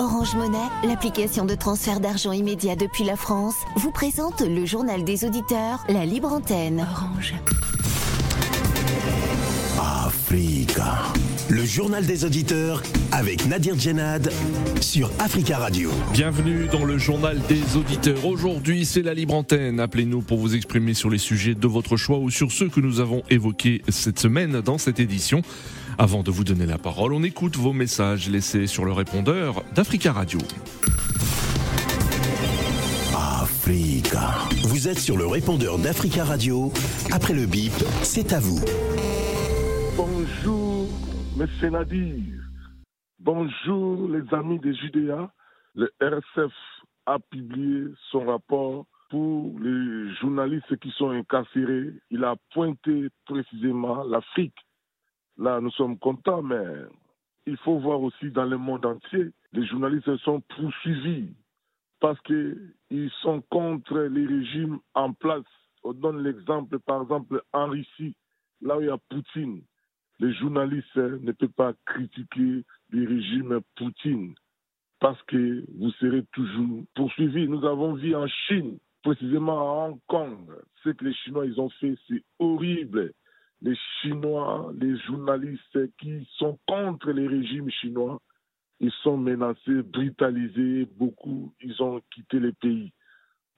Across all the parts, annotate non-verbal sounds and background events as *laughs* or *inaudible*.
Orange Monnaie, l'application de transfert d'argent immédiat depuis la France, vous présente le journal des auditeurs, la libre antenne. Orange. Africa. Le journal des auditeurs avec Nadir Djenad sur Africa Radio. Bienvenue dans le journal des auditeurs. Aujourd'hui, c'est la libre antenne. Appelez-nous pour vous exprimer sur les sujets de votre choix ou sur ceux que nous avons évoqués cette semaine dans cette édition. Avant de vous donner la parole, on écoute vos messages laissés sur le répondeur d'Africa Radio. Africa. Vous êtes sur le répondeur d'Africa Radio. Après le bip, c'est à vous. Bonjour, M. Nadir. Bonjour, les amis de Judéa. Le RSF a publié son rapport pour les journalistes qui sont incarcérés. Il a pointé précisément l'Afrique. Là, nous sommes contents, mais il faut voir aussi dans le monde entier, les journalistes sont poursuivis parce qu'ils sont contre les régimes en place. On donne l'exemple, par exemple, en Russie, là où il y a Poutine les journalistes ne peuvent pas critiquer le régime Poutine parce que vous serez toujours poursuivis. Nous avons vu en Chine, précisément à Hong Kong, ce que les Chinois ils ont fait, c'est horrible. Les Chinois, les journalistes qui sont contre les régimes chinois, ils sont menacés, brutalisés, beaucoup, ils ont quitté le pays.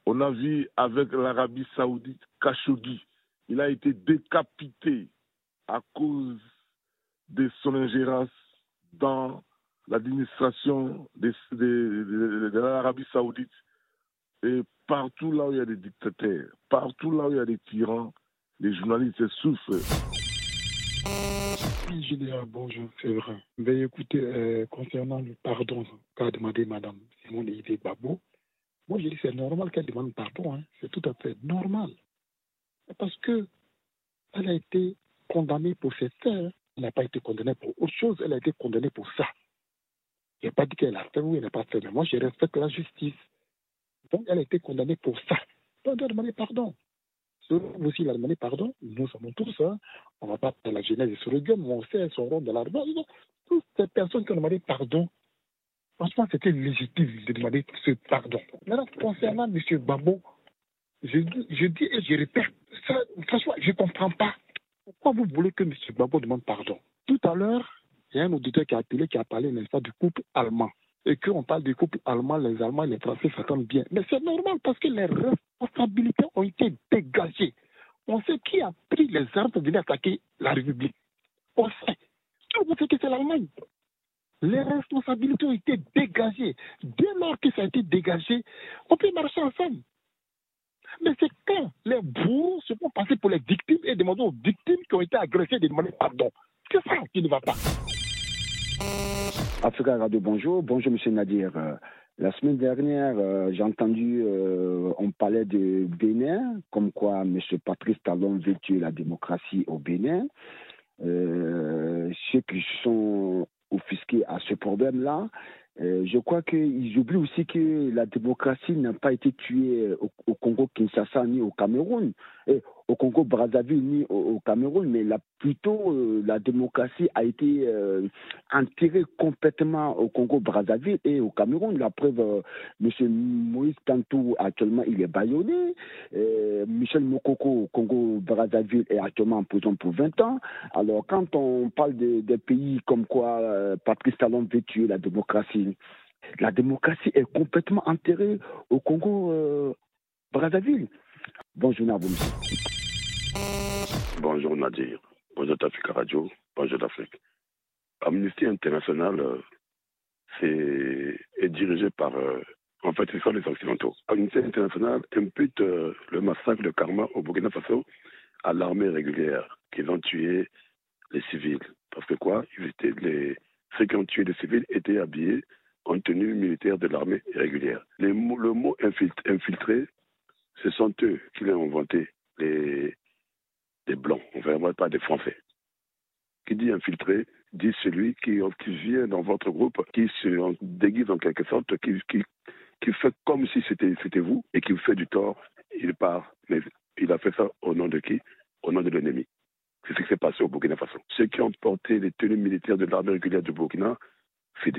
On a vu avec l'Arabie saoudite Khashoggi, il a été décapité à cause de son ingérence dans l'administration de, l'Arabie saoudite. Et partout là où il y a des dictateurs, partout là où il y a des tyrans, les journalistes souffrent. Julien, bonjour, c'est vrai. Mais écoutez, euh, concernant le pardon qu'a demandé Madame Simone Yves Babo, moi je dis c'est normal qu'elle demande pardon, hein. c'est tout à fait normal. Parce que elle a été condamnée pour ses faits. Elle n'a pas été condamnée pour autre chose, elle a été condamnée pour ça. Je n'ai pas dit qu'elle a fait ou elle n'a pas fait, mais moi je respecte la justice. Donc elle a été condamnée pour ça. Donc elle doit demander pardon. Si vous aussi, a demandé pardon, nous sommes tous, hein. on ne va pas faire la genèse sur le mais on sait son rôle de l'argent. Toutes ces personnes qui ont demandé pardon, franchement, c'était légitime de demander ce pardon. Maintenant, concernant M. Babo, je, dis et je répète, franchement, je ne comprends pas. Pourquoi vous voulez que M. Babo demande pardon? Tout à l'heure, il y a un auditeur qui a appelé, qui a parlé, pas, du couple allemand. Et qu'on parle du couple allemand, les Allemands et les Français s'attendent bien. Mais c'est normal parce que les responsabilités ont été dégagées. On sait qui a pris les armes pour venir attaquer la République. On sait. Tout le monde sait que c'est l'Allemagne. Les responsabilités ont été dégagées. Dès lors que ça a été dégagé, on peut marcher ensemble. Mais c'est quand les bourreaux se font passer pour les victimes et demander aux victimes qui ont été agressées de demander pardon. C'est ça qui ne va pas. Africa Radio, bonjour. Bonjour, monsieur Nadir. Euh, la semaine dernière, euh, j'ai entendu, euh, on parlait de Bénin, comme quoi M. Patrice Talon veut tuer la démocratie au Bénin. ceux qui sont offusqués à ce problème-là, euh, je crois qu'ils oublient aussi que la démocratie n'a pas été tuée au, au Congo-Kinshasa ni au Cameroun. Au Congo-Brazzaville ni au, Cameroun, mais là, plutôt euh, la démocratie a été euh, enterrée complètement au Congo-Brazzaville et au Cameroun. La preuve, euh, M. Moïse Kantou, actuellement, il est baïonné. Michel Mokoko au Congo-Brazzaville est actuellement en prison pour 20 ans. Alors, quand on parle des pays comme quoi Patrice Talon veut tuer la démocratie, la démocratie est complètement enterrée au Congo-Brazzaville. Bonjour à vous, Bonjour Nadir. Bonjour Africa Radio. Bonjour d'Afrique. Amnesty International euh, est, dirigé par. Euh, en fait, ce sont les Occidentaux. Amnesty International impute euh, le massacre de Karma au Burkina Faso à l'armée régulière, qu'ils ont tué les civils. Parce que quoi? Ils étaient les, Ceux qui ont tué les civils étaient habillés en tenue militaire de l'armée régulière. le mot infiltré ce sont eux qui l'ont inventé, les, les Blancs, on pas des Français. Qui dit infiltré, dit celui qui, vient dans votre groupe, qui se déguise en quelque sorte, qui, fait comme si c'était vous et qui vous fait du tort, il part. Mais il a fait ça au nom de qui? Au nom de l'ennemi. C'est ce qui s'est passé au Burkina Faso. Ceux qui ont porté les tenues militaires de l'armée régulière du Burkina, c'est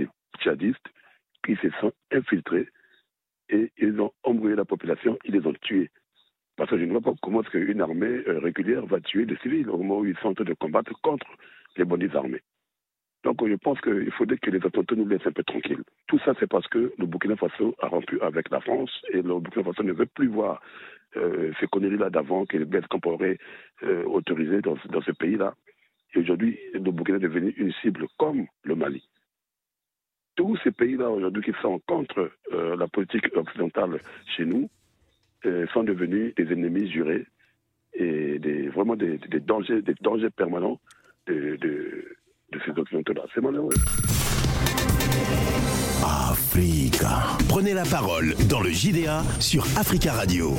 armée régulière va tuer des civils au moment où ils sont en train de combattre contre les bandits armés. Donc je pense qu'il faudrait que les autorités nous laissent un peu tranquilles. Tout ça, c'est parce que le Burkina Faso a rompu avec la France et le Burkina Faso ne veut plus voir euh, ces conneries-là d'avant que les bleds qu'on pourrait euh, autoriser dans, ce pays-là. Et aujourd'hui, le Burkina est devenu une cible comme le Mali. Tous ces pays-là aujourd'hui qui sont contre euh, la politique occidentale chez nous euh, sont devenus des ennemis jurés et des, vraiment des, dangers, des dangers permanents de, ces occidentaux-là. C'est malheureux. Africa. Prenez la parole dans le JDA sur Africa Radio.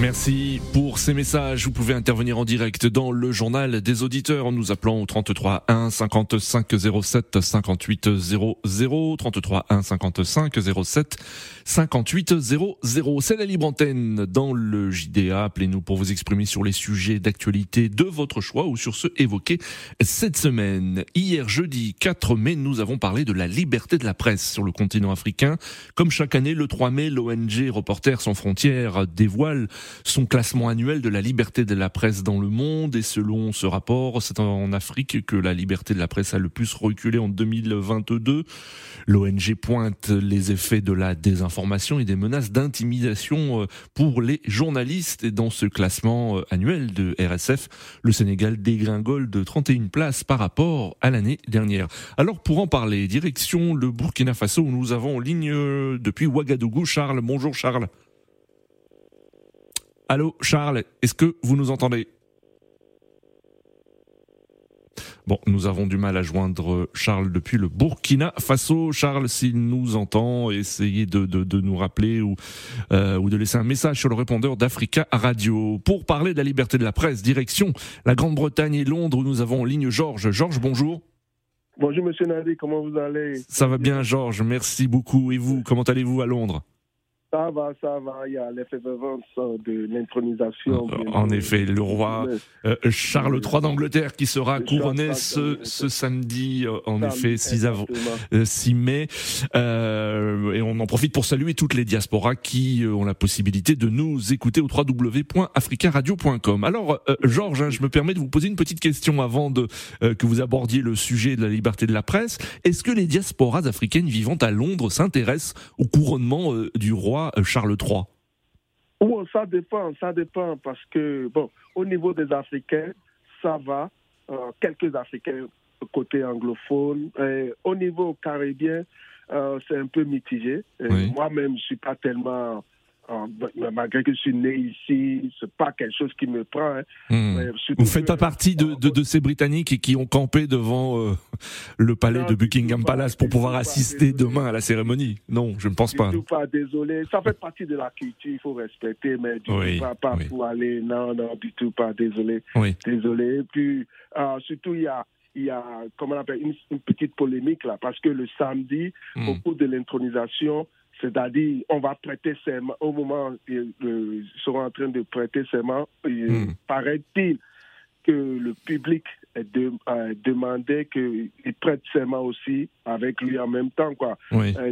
Merci pour ces messages. Vous pouvez intervenir en direct dans le journal des auditeurs en nous appelant au 33 1 55 07 58 00 33 1 55 07 58 00. C'est la libre antenne dans le JDA. Appelez-nous pour vous exprimer sur les sujets d'actualité de votre choix ou sur ceux évoqués cette semaine. Hier jeudi 4 mai, nous avons parlé de la liberté de la presse le continent africain. Comme chaque année, le 3 mai, l'ONG Reporters sans frontières dévoile son classement annuel de la liberté de la presse dans le monde. Et selon ce rapport, c'est en Afrique que la liberté de la presse a le plus reculé en 2022. L'ONG pointe les effets de la désinformation et des menaces d'intimidation euh, pour les journalistes. Et dans ce classement euh, annuel de RSF, le Sénégal dégringole de 31 places par rapport à l'année dernière. Alors pour en parler, direction le Burkina Faso où nous avons en ligne euh, depuis Ouagadougou Charles. Bonjour Charles. Allô Charles, est-ce que vous nous entendez? Bon, nous avons du mal à joindre Charles depuis le Burkina Faso. Charles, s'il nous entend, essayez de, de, de nous rappeler ou, euh, ou de laisser un message sur le répondeur d'Africa Radio. Pour parler de la liberté de la presse, direction la Grande-Bretagne et Londres, où nous avons en ligne Georges. Georges, bonjour. Bonjour Monsieur Nadi, comment vous allez? Ça va bien Georges, merci beaucoup. Et vous, comment allez-vous à Londres? Ça va, ça va. Il y a l'effervescence de l'intronisation. En effet, le roi euh, Charles III d'Angleterre qui sera couronné ce, ce, samedi, euh, en effet, 6, av 6 euh, mai. Euh, et on en profite pour saluer toutes les diasporas qui ont la possibilité de nous écouter au www.africaradio.com. Alors, Georges, hein, je me permets de vous poser une petite question avant de que vous abordiez le sujet de la liberté de la presse. Est-ce que les diasporas africaines vivant à Londres s'intéressent au couronnement du roi euh, Charles III oh, ça dépend, ça dépend parce que, bon, au niveau des Africains, ça va. Euh, quelques Africains côté anglophone. au niveau caribien, euh, c'est un peu mitigé. Moi-même, je ne suis pas tellement ah, bah, malgré que je suis né ici, c'est pas quelque chose qui me prend. Hein. Hmm. Vous faites pas partie de, de, de, ces Britanniques qui ont campé devant euh, le palais de Buckingham Palace pour pouvoir assister demain à la cérémonie Non, je ne pense pas. Du tout pas, désolé. Ça fait partie de la culture, il faut respecter, mais du tout pas, pas pour aller. Non, non, du tout pas, désolé. Désolé. Et puis, euh, surtout, il y a il y a, comment on appelle, une, petite polémique là, parce que le samedi, hmm. au cours de l'intronisation, c'est-à-dire, on va prêter serment au moment où ils seront en train de prêter serment. Hmm. Paraît-il que le public de, demandait qu'il prête serment aussi avec lui en même temps. Quoi.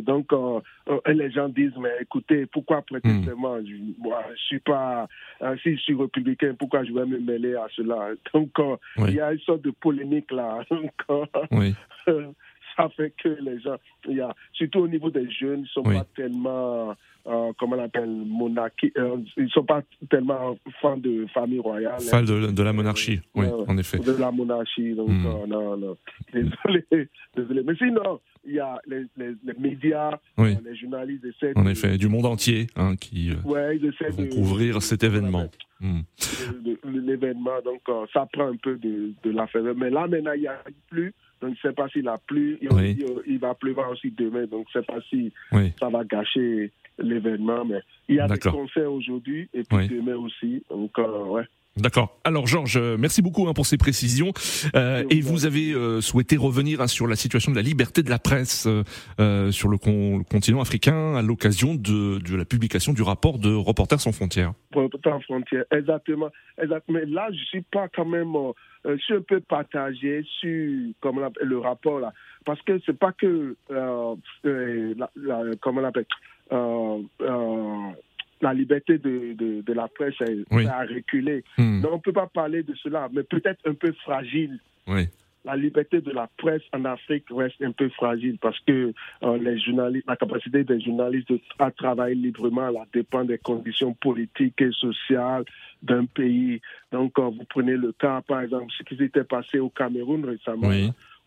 donc, euh, euh, les gens disent, mais écoutez, pourquoi prêter hmm. serment? Je, Moi, je suis pas... Euh, si je suis républicain, pourquoi je vais me mêler à cela? Donc, il y a une sorte de polémique là. *laughs* oui *laughs* ça fait que les gens, il y a, surtout au niveau des jeunes, ils sont pas tellement, euh, comment on appelle, monarchie, euh, ils sont pas tellement fans de famille royale. Fans de, de, la monarchie, oui, en effet. De la monarchie, donc hmm. euh, non, non, désolé, *laughs* désolé. Mais sinon, il y a les, les, les médias, les journalistes essaient. En effet, du monde entier, hein, qui ouais, vont de, couvrir cet événement. Hmm. L'événement, donc ça prend un peu de, de l'affaire. Mais là, maintenant, il n'y a plus donc, je ne sais pas s'il a plu. Il, va pleuvoir aussi demain. Donc, je ne sais pas si ça va gâcher l'événement. Mais il y a des concerts aujourd'hui et puis demain aussi. Donc, euh, ouais. D'accord. Alors Georges, merci beaucoup hein, pour ces précisions. Euh, et vous avez euh, souhaité revenir hein, sur la situation de la liberté de la presse euh, sur le, continent africain à l'occasion de, de, la publication du rapport de Reporters sans frontières. Reporters sans frontières, exactement. exactement. Mais là, je suis pas quand même, je suis un peu partagé sur comme le rapport là, parce que c'est pas que, comment on appelle la liberté de, de, la presse a, reculé. Hmm. Donc on ne peut pas parler de cela, mais peut-être un peu fragile. Oui la liberté de la presse en Afrique reste un peu fragile parce que euh, les journalistes, la capacité des journalistes à travailler librement là, dépend des conditions politiques et sociales d'un pays. Donc, quand vous prenez le cas, par exemple, ce qui s'était passé au Cameroun récemment,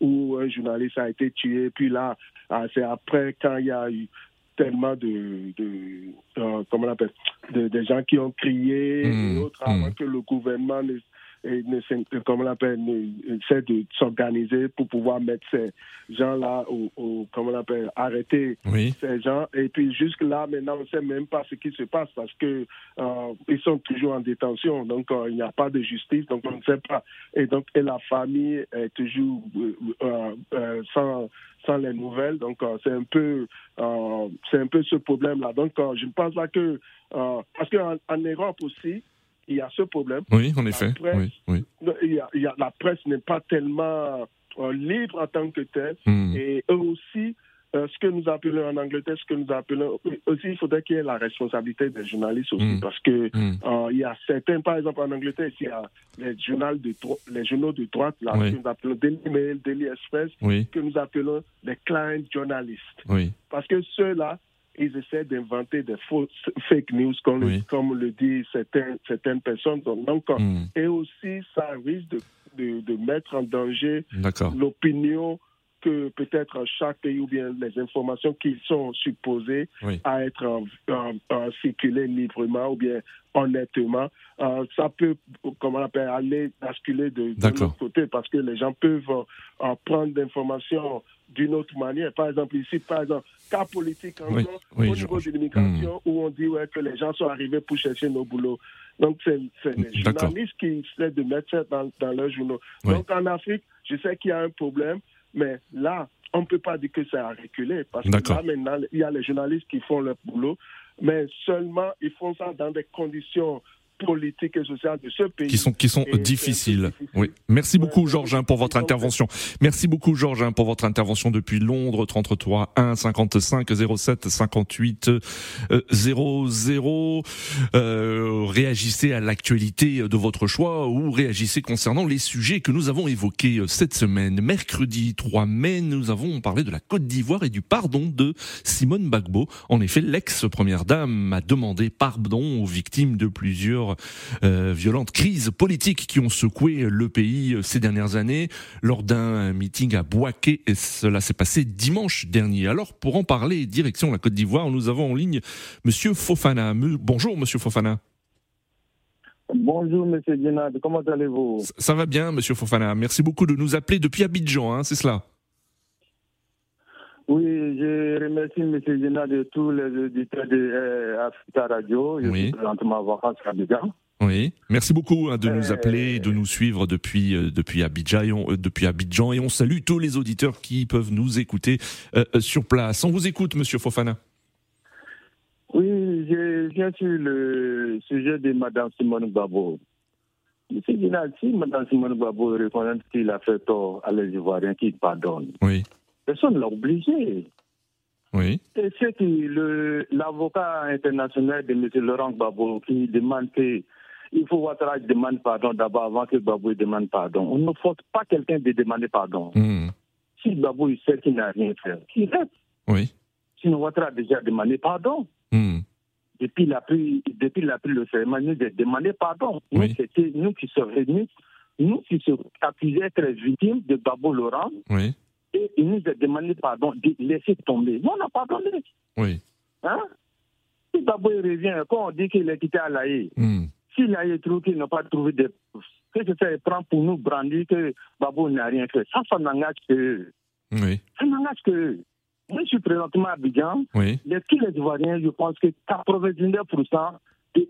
où un journaliste a été tué, puis là, ah, c'est après quand il y a eu tellement de, de euh, comment on appelle, de, gens qui ont crié et mmh. autres avant mmh. que le gouvernement ne et comme on l'appelle, essaie de s'organiser pour pouvoir mettre ces gens-là, ou, comme on l'appelle, arrêter ces gens. Et puis jusque-là, maintenant, on ne sait même pas ce qui se passe parce que euh, ils sont toujours en détention. Donc, euh, il n'y a pas de justice, donc on ne sait pas. Et donc, et la famille est toujours euh, sans sans les nouvelles. Donc, c'est un peu, c'est un peu ce problème-là. Donc, je ne pense pas que, parce qu'en en Europe aussi, il y a ce problème. Oui, en effet. oui, oui. Il y a, il y a, la presse n'est pas tellement euh, libre en tant que telle. Hmm. Et eux aussi, euh, ce que nous appelons en Angleterre, ce que nous appelons aussi, il faudrait qu'il y ait la responsabilité des journalistes aussi, hmm. parce que hmm. euh, il y a certains, par exemple en Angleterre, il y a les journaux de, les journaux de droite, là, que nous appelons Daily Mail, Daily Express, que nous appelons les client journalistes. Parce que ceux-là, ils essaient d'inventer des fausses fake news, comme, le, comme le disent certaines, certaines personnes. Donc, hmm. Et aussi, ça risque de, de, de mettre en danger l'opinion que peut-être chaque pays ou bien les informations qui sont supposées à être circulées librement ou bien honnêtement, euh, ça peut, comment on appelle, aller basculer de, de l'autre côté parce que les gens peuvent euh, prendre d'informations d'une autre manière. Par exemple, ici, par exemple, cas politique en au niveau de l'immigration, hmm. où on dit ouais, que les gens sont arrivés pour chercher nos boulots. Donc, c'est les journalistes qui essaient de mettre ça dans, dans leurs journaux. Donc, en Afrique, je sais qu'il y a un problème, mais là, on ne peut pas dire que ça a reculé, parce que là, maintenant, il y a les journalistes qui font leur boulot, mais seulement ils font ça dans des conditions politique et sociale de ce pays. Qui sont, qui sont difficiles. Oui. Merci beaucoup, Georges, pour votre intervention. Merci beaucoup, Georges, pour votre intervention depuis Londres, 33 1 55 07 58 00. Euh, réagissez à l'actualité de votre choix ou réagissez concernant les sujets que nous avons évoqués euh, cette semaine. Mercredi 3 mai, nous avons parlé de la Côte d'Ivoire et du pardon de Simone Bagbo. En effet, l'ex-première dame a demandé pardon aux victimes de plusieurs euh, violentes crises politiques qui ont secoué le pays euh, ces dernières années lors d'un meeting à Boaké et cela s'est passé dimanche dernier. Alors pour en parler, direction la Côte d'Ivoire, nous avons en ligne Monsieur Fofana. Bonjour Monsieur Fofana. Bonjour Monsieur Djenad, comment allez-vous? Ça va bien Monsieur Fofana, merci beaucoup de nous appeler depuis Abidjan, hein, c'est cela? Oui, je remercie M. Gina de tous les auditeurs de euh, Africa Radio. Je oui. suis présentement vacances à Abidjan. Oui, merci beaucoup hein, de nous appeler et de nous suivre depuis euh, depuis Abidjan et on, euh, depuis Abidjan et on salue tous les auditeurs qui peuvent nous écouter sur place. On vous écoute, Monsieur Fofana. Oui, je viens sur le sujet de Madame Simone Babo. Monsieur Gina, si Madame Simone Babo reconnaît qu'il a fait tort à les Ivoiriens, qui pardonne. Oui. Personne ne l'a obligé. Oui. Et c'est l'avocat international de M. Laurent Gbagbo qui demande que il faut Ouattara demande pardon d'abord avant que Gbagbo demande pardon. On ne force pas quelqu'un de demander pardon. Hmm. Si Gbagbo sait qu'il n'a rien fait, qu'il reste. Oui. Sinon Ouattara a déjà demandé pardon. Hmm. Depuis il a pris, depuis il a pris le serment, nous de demander pardon. Oui. Nous, nous qui sommes venus, nous qui sommes accusés d'être victimes de Gbagbo Laurent. Oui et il nous a demandé pardon de laisser tomber. Nous, on a pardonné. Oui. Hein? Si Babo revient, quand on dit qu'il est quitté à l'AE, mm. si l'AE trouve qu'il n'a pas trouvé de que ce ça prend pour nous brandir que Babo n'a rien fait, ça, ça n'engage que Oui. Ça n'engage que Moi, je suis présentement à Abidjan. Oui. Les, tous les Ivoiriens, je pense que 99%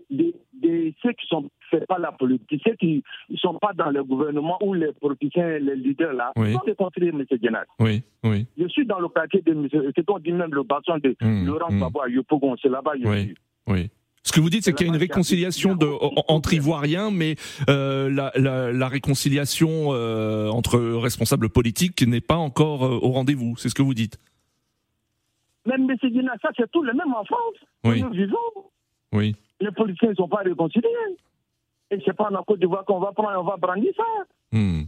de, ceux qui sont fait pas la politique, ceux qui ne sont pas dans le gouvernement ou les politiciens, les leaders là, oui. sont conseillers, M. Genal. Oui, oui. Je suis dans le quartier de M. C'est qu'on dit même le bassin de mmh, Laurent mmh. Gbagbo à Yopogon, c'est là-bas oui, Oui. Ce que vous dites, c'est qu'il y a une réconciliation de, entre Ivoiriens, mais euh, la, la, la, réconciliation euh, entre responsables politiques n'est pas encore euh, au rendez-vous. C'est ce que vous dites. Même M. Dina, ça c'est tout le même en France. Oui. Nous vivons. Oui. Les politiciens ne sont pas réconciliés. Et c'est pas en Côte d'Ivoire qu'on va prendre, on va brandir ça. Hmm.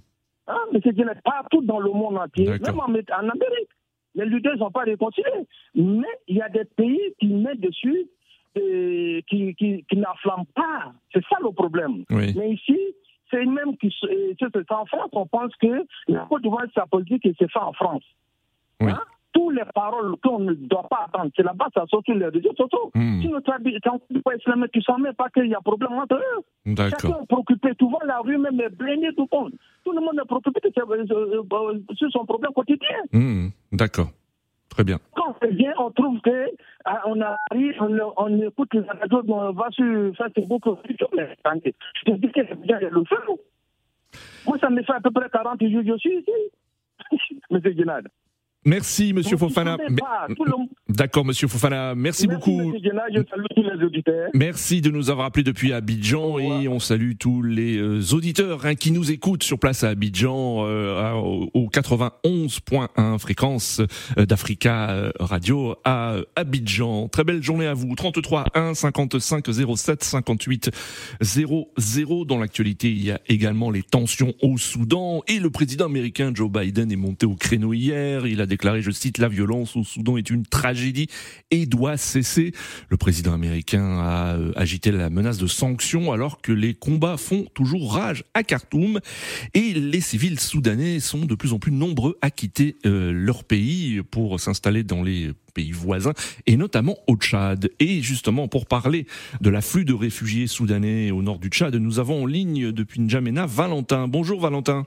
Hein, mais c'est partout dans le monde entier, même en, Amérique. Les leaders ne sont pas réconciliés. Mais il y a des pays qui mettent dessus et qui, qui, qui n'enflamment pas. C'est ça le problème. Mais ici, c'est même qui c'est en France, on pense que la Côte d'Ivoire, sa politique et c'est fait en France. Oui. Hein? Toutes les paroles qu'on ne doit pas attendre, c'est là-bas, ça sort sur les réseaux sociaux. Hmm. Si notre pas islamique, tu sens même pas qu'il y a problème entre eux. D'accord. Chacun est préoccupé, tout le la rue même est blindée, tout le monde. Tout le monde est préoccupé euh, euh, sur son problème quotidien. Hmm. D'accord. Très bien. Quand on vient, on trouve que ah, on arrive, on, on, écoute les radios, on va sur Facebook, mais je te dis que c'est bien le feu. Moi, ça me fait à peu près 40 jours, je suis ici. *laughs* Monsieur Guinade. Merci, Monsieur Fofana. D'accord, Monsieur Fofana. Merci, beaucoup. Merci de nous avoir appelé depuis Abidjan et on salue tous les euh, auditeurs hein, qui nous écoutent sur place à Abidjan euh, au 91.1 fréquence euh, d'Africa Radio à Abidjan. Très belle journée à vous. 33 1 55 07 58 00. Dans l'actualité, il y a également les tensions au Soudan et le président américain Joe Biden est monté au créneau hier. Il a déclaré, je cite, la violence au Soudan est une tragédie et doit cesser. Le président américain a euh, agité la menace de sanctions alors que les combats font toujours rage à Khartoum et les civils soudanais sont de plus en plus nombreux à quitter euh, leur pays pour s'installer dans les pays voisins et notamment au Tchad. Et justement, pour parler de l'afflux de réfugiés soudanais au nord du Tchad, nous avons en ligne depuis N'Djamena Valentin. Bonjour Valentin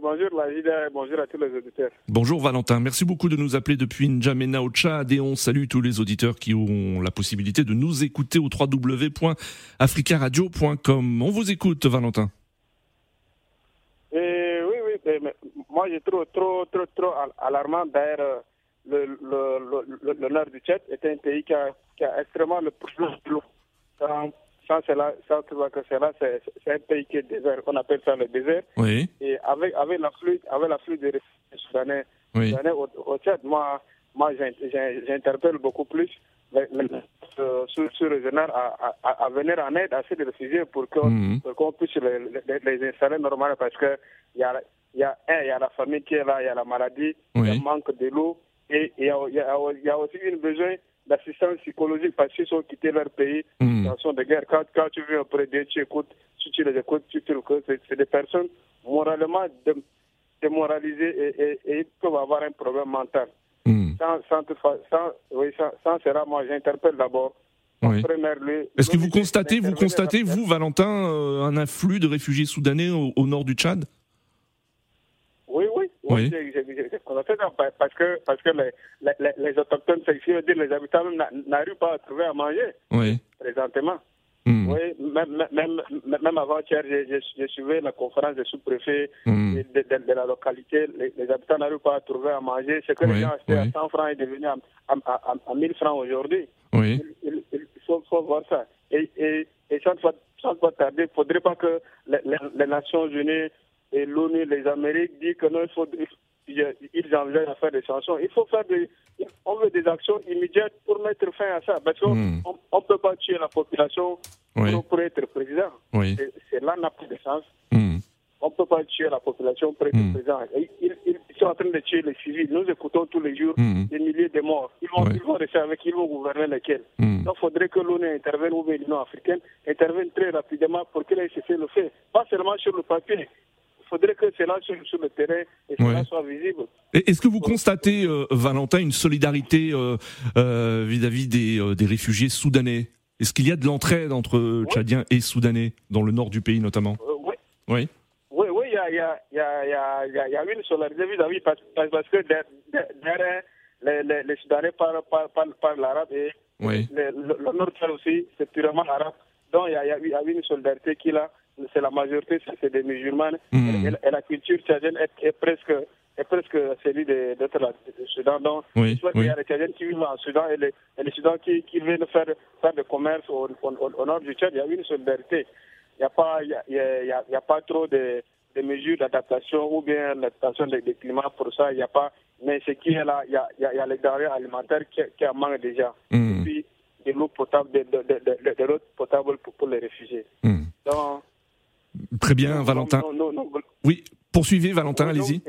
bonjour la bonjour à tous les auditeurs. Bonjour Valentin, merci beaucoup de nous appeler depuis N'Djamena au Tchad et on salue tous les auditeurs qui ont la possibilité de nous écouter au www.africaradio.com. On vous écoute Valentin. Et oui, oui, mais moi j'ai trop, trop, trop, trop alarmant. D'ailleurs, le, le, le, nord du Tchad est un pays qui a, qui a extrêmement le plus de l'eau sans cela, sans que cela, c'est un pays qui est désert, on appelle ça le désert. Oui. Et avec, avec l'afflux, avec l'afflux des réfugiés soudanais, oui. au, au, Tchad, moi, moi j'interpelle beaucoup plus euh, sur, sur le général à, à, à, venir en aide à ces réfugiés pour qu'on mhm. puisse les, les, les, installer normalement parce que il y a, y, a, il y a la famille qui est là, il y a la maladie, il y a le manque de l'eau et il y a, y, a, y a aussi une besoin d'assistance psychologique parce qu'ils ont quitté leur pays mmh. en de guerre. Quand, quand tu viens auprès d'eux, tu écoutes, si tu les écoutes, tu te c'est des personnes moralement démoralisées et, et, et, peuvent avoir un problème mental. Mmh. Sans, sans, sans, oui, sans, sans cela, moi j'interpelle d'abord oui. Est-ce que vous constatez, vous constatez, vous, Valentin, euh, un afflux de réfugiés soudanais au, au nord du Tchad? Oui, oui. Oui, j'ai constaté parce que, parce que les, les, les autochtones, c'est dire les habitants n'arrivent pas à trouver à manger oui. présentement. Hmm. Oui, même, même, même avant-hier, j'ai suivi la conférence des sous-préfets hmm. de, de, de, la localité. Les, les habitants n'arrivent pas à trouver à manger. Ce que les gens achetaient à 100 francs est devenu à, à, à, à 1000 francs aujourd'hui. Oui. Il, il, faut, faut, voir ça. Et, et, et sans, sans tarder, il ne faudrait pas que les, les, les Nations Unies et l'ONU, les Amériques disent que non, il faut, ils envisagent à faire des sanctions. Il faut faire des, on veut des actions immédiates pour mettre fin à ça. Parce qu'on hmm. ne peut pas tuer la population pour, être président. C'est là n'a plus de sens. Hmm. On ne peut pas tuer la population pour être hmm. président. Ils, ils, sont en train de tuer les civils. Nous écoutons tous les jours des milliers de morts. Ils vont, ils vont rester avec, ils vont gouverner lesquels? Donc il faudrait que l'ONU intervienne ou l'Union africaine intervienne très rapidement pour qu'elle ait cessé le fait. Pas seulement sur le papier faudrait que cela sur, sur le terrain et cela soit visible. Est-ce que vous constatez, euh, Valentin, une solidarité euh, euh, vis-à-vis des, des, réfugiés soudanais? Est-ce qu'il y a de l'entraide entre Tchadiens et Soudanais, dans le nord du pays notamment? Oui. Oui. Oui, oui, il y a, y, a, y, a, y, a, y a une solidarité vis-à-vis parce, parce, que derrière les, les, les Soudanais parlent, parlent, parlent, parlent l'arabe et oui. le, le, le nord aussi, c'est purement arabe. Donc il y a, y a une solidarité qui est là c'est la majorité, c'est des musulmans. Hmm. Et, la culture tchadienne est, presque est presque celui de, de, de, Soudan. Donc, oui, il y a les Tchadiens qui vivent en Soudan et les, et les Sudans qui, qui viennent faire, faire du commerce au, au, nord du Tchad. Il y a une solidarité. Il n'y a, pas, il y a, il y a, il y a pas trop de, de mesures d'adaptation ou bien l'adaptation des, des, climats pour ça. Il n'y a pas. Mais ce qui est là, il y a, il y a, les denrées alimentaires qui, qui en manquent déjà. Hmm. Et puis, de l'eau potable, de, de, l'eau potable pour, les réfugiés. Hmm. Très bien, Valentin. oui, poursuivez, Valentin, allez-y.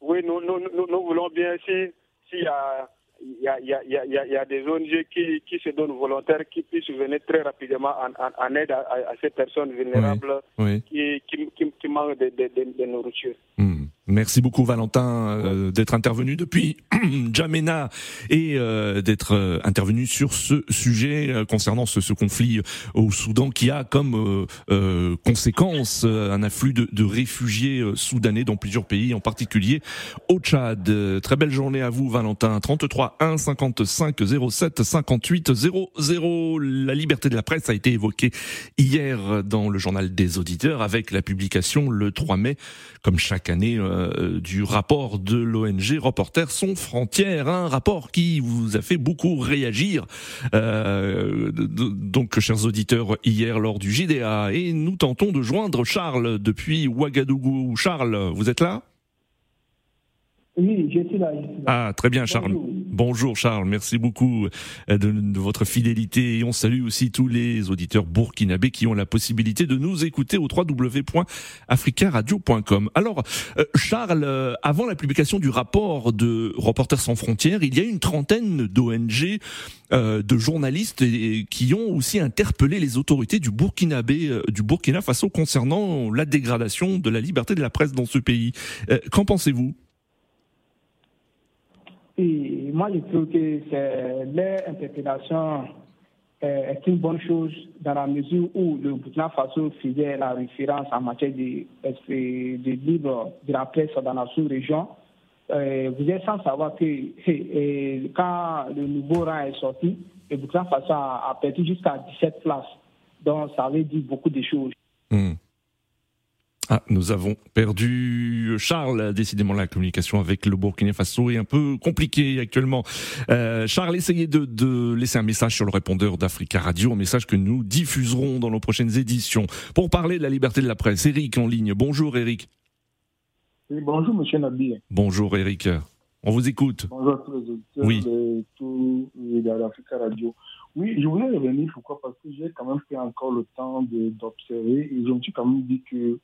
Oui, nous, nous, nous, voulons bien, s'il si y a il y a, y, a, y, a, y a, des ONG qui, qui, se donnent volontaires, qui puissent venir très rapidement en, en, aide à, ces personnes vulnérables Qui, qui, qui, manquent de, de, nourriture. Hmm. Merci beaucoup Valentin euh, d'être intervenu depuis *clears throat* Djamena et euh, d'être euh, intervenu sur ce sujet concernant ce, ce, conflit au Soudan qui a comme conséquence un afflux de, de, réfugiés soudanais dans plusieurs pays, en particulier au Tchad. Très belle journée à vous Valentin. 33 1 55 07 58 00. La liberté de la presse a été évoquée hier dans le journal des auditeurs avec la publication le 3 mai, comme chaque année euh, du rapport de l'ONG Reporters sans frontières, un rapport qui vous a fait beaucoup réagir. Euh, donc, chers auditeurs, hier lors du JDA, et nous tentons de joindre Charles depuis Ouagadougou. Charles, vous êtes là? Oui, je suis là. Ah, très bien, Charles. Bonjour. Charles. Merci beaucoup euh, de, votre fidélité. Et on salue aussi tous les auditeurs burkinabés qui ont la possibilité de nous écouter au www.africaradio.com. Alors, euh, Charles, euh, avant la publication du rapport de Reporters sans frontières, il y a une trentaine d'ONG, de journalistes qui ont aussi interpellé les autorités du Burkinabé, du Burkina Faso concernant la dégradation de la liberté de la presse dans ce pays. Qu'en pensez-vous? Et moi, je trouve que leur interpellation euh, est une bonne chose dans la mesure où le Burkina Faso faisait la référence en matière de, de libre de la presse dans la sous-région. Euh, vous êtes sans savoir que *laughs* quand le nouveau rang est sorti, le Burkina Faso a, perdu jusqu'à 17 places. Donc, ça veut dire beaucoup de choses. Ah, nous avons perdu Charles. Décidément, la communication avec le Burkina Faso est un peu compliquée actuellement. Euh, Charles, essayez de, de, laisser un message sur le répondeur d'Africa Radio, un message que nous diffuserons dans nos prochaines éditions. Pour parler de la liberté de la presse, Eric en ligne. Bonjour Eric. Oui, bonjour Monsieur Nabi. Bonjour Eric. On vous écoute. Bonjour à tous les auditeurs oui. de tout l'Africa Radio. Oui, je voulais revenir, pourquoi? Parce que j'ai quand même pris encore le temps d'observer et je me suis quand même dit que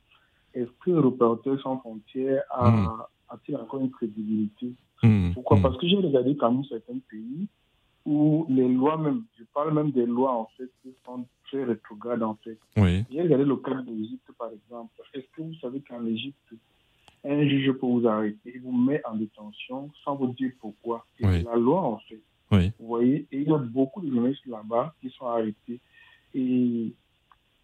est-ce que Reporters sans frontières a, hmm. a-t-il encore une crédibilité? Hmm. Pourquoi? Hmm. Parce que j'ai regardé quand même certains pays où les lois même, je parle même des lois en fait, qui sont très rétrogrades en fait. Oui. J'ai regardé le cas de l'Égypte par exemple. Est-ce que vous savez qu'en Égypte, un juge peut vous arrêter, vous met en détention sans vous dire pourquoi? C'est la loi en fait. Oui. Vous voyez, et il y a beaucoup de journalistes là-bas qui sont arrêtés. Et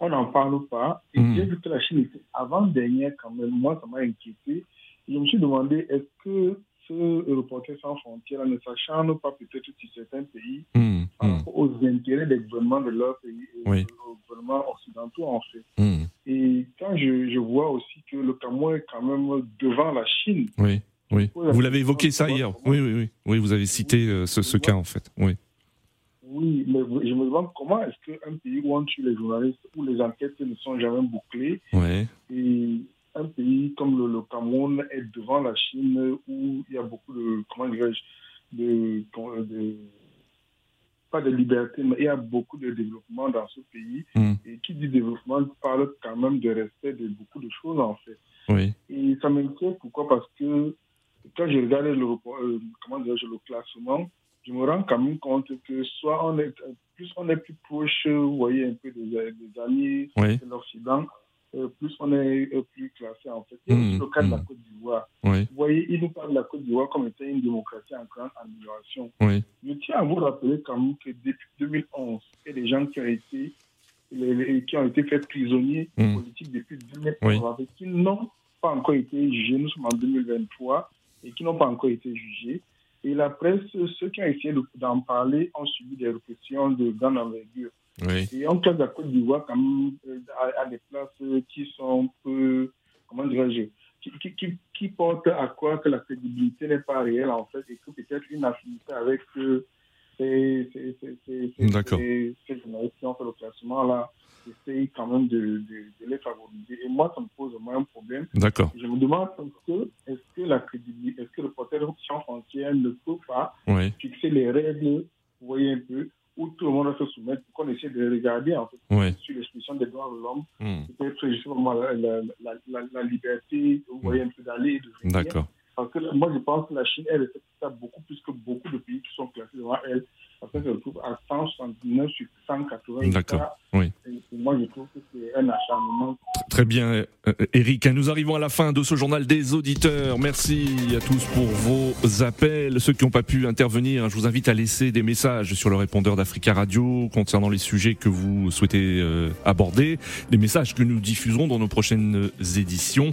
on n'en parle pas. Et hmm. j'ai vu que la Chine était avant-dernière quand même. Moi, ça m'a inquiété. je me suis demandé, est-ce que ce reporter sans frontières ne s'acharne pas peut-être sur certains pays hmm. par hmm. rapport aux intérêts des gouvernements de leur pays et oui. aux gouvernements occidentaux en fait. Et quand je, je, vois aussi que le Cameroun est quand même devant la Chine. Oui. Oui. Vous l'avez évoqué ça hier. Oui, oui, oui. Oui, vous avez cité euh, ce, ce cas en fait. Oui. Oui, mais je me demande comment est-ce qu'un pays où on tue les journalistes, où les enquêtes ne sont jamais bouclées, et un pays comme le, Cameroun est devant la Chine où il y a beaucoup de, comment dirais-je, de, de, pas de liberté, mais il y a beaucoup de développement dans ce pays. Hmm. Et qui dit développement parle quand même de respect de beaucoup de choses en fait. Oui. Et ça m'inquiète pourquoi? Parce que quand je regarde le, euh, comment le classement, je me rends quand même compte que soit on est plus on est plus proche, vous voyez un peu des, des amis de l'Occident, euh, plus on est euh, plus classé en fait. Il y a le cas de la mmh. Côte d'Ivoire. Vous voyez, il nous parle de la Côte d'Ivoire comme étant une démocratie en grande amélioration. Je tiens à vous rappeler quand même que depuis 2011, il y a des gens qui ont été qui ont été faits prisonniers mmh. politiques depuis 2011 et qui n'ont pas encore été jugés. Nous sommes en 2023 et qui n'ont pas encore été jugés. Et la presse, ceux qui ont essayé d'en parler ont subi des répressions de grande envergure. Et en cas de la Côte d'Ivoire, euh, à, des places qui sont peu, comment dirais-je, qui, qui, qui, portent à croire que la crédibilité n'est pas réelle, en fait, et que peut-être une affinité avec euh, ces, ces, ces, ces, ces journalistes qui ont fait le classement là essaye quand même de, de, les favoriser. Et moi, ça me pose vraiment un problème. D'accord. Je me demande est-ce que, est que la est-ce que le porteur sans frontières ne peut pas fixer les règles, vous voyez un peu, où tout le monde va se soumettre, qu'on essaie de regarder en fait, sur l'expression des droits de l'homme, hmm. peut-être justement la, la, la, la, liberté, vous voyez, un peu d'aller et de venir. D'accord. Parce que moi, je pense que la Chine, elle ça beaucoup plus que beaucoup de pays qui sont classés devant elle. Parce qu'elle se retrouve à 179 sur 180. D'accord, oui. Moi, je trouve que c'est un acharnement. Très bien, Eric. Euh, nous arrivons à la fin de ce journal des auditeurs. Merci à tous pour vos appels. Ceux qui n'ont pas pu intervenir, je vous invite à laisser des messages sur le répondeur d'Africa Radio concernant les sujets que vous souhaitez euh, aborder, des messages que nous diffuserons dans nos prochaines éditions.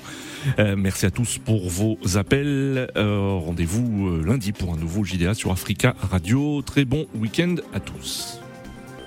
Euh, merci à tous pour vos appels. Rendez-vous lundi pour un nouveau JDA sur Africa Radio. Très bon week-end à tous.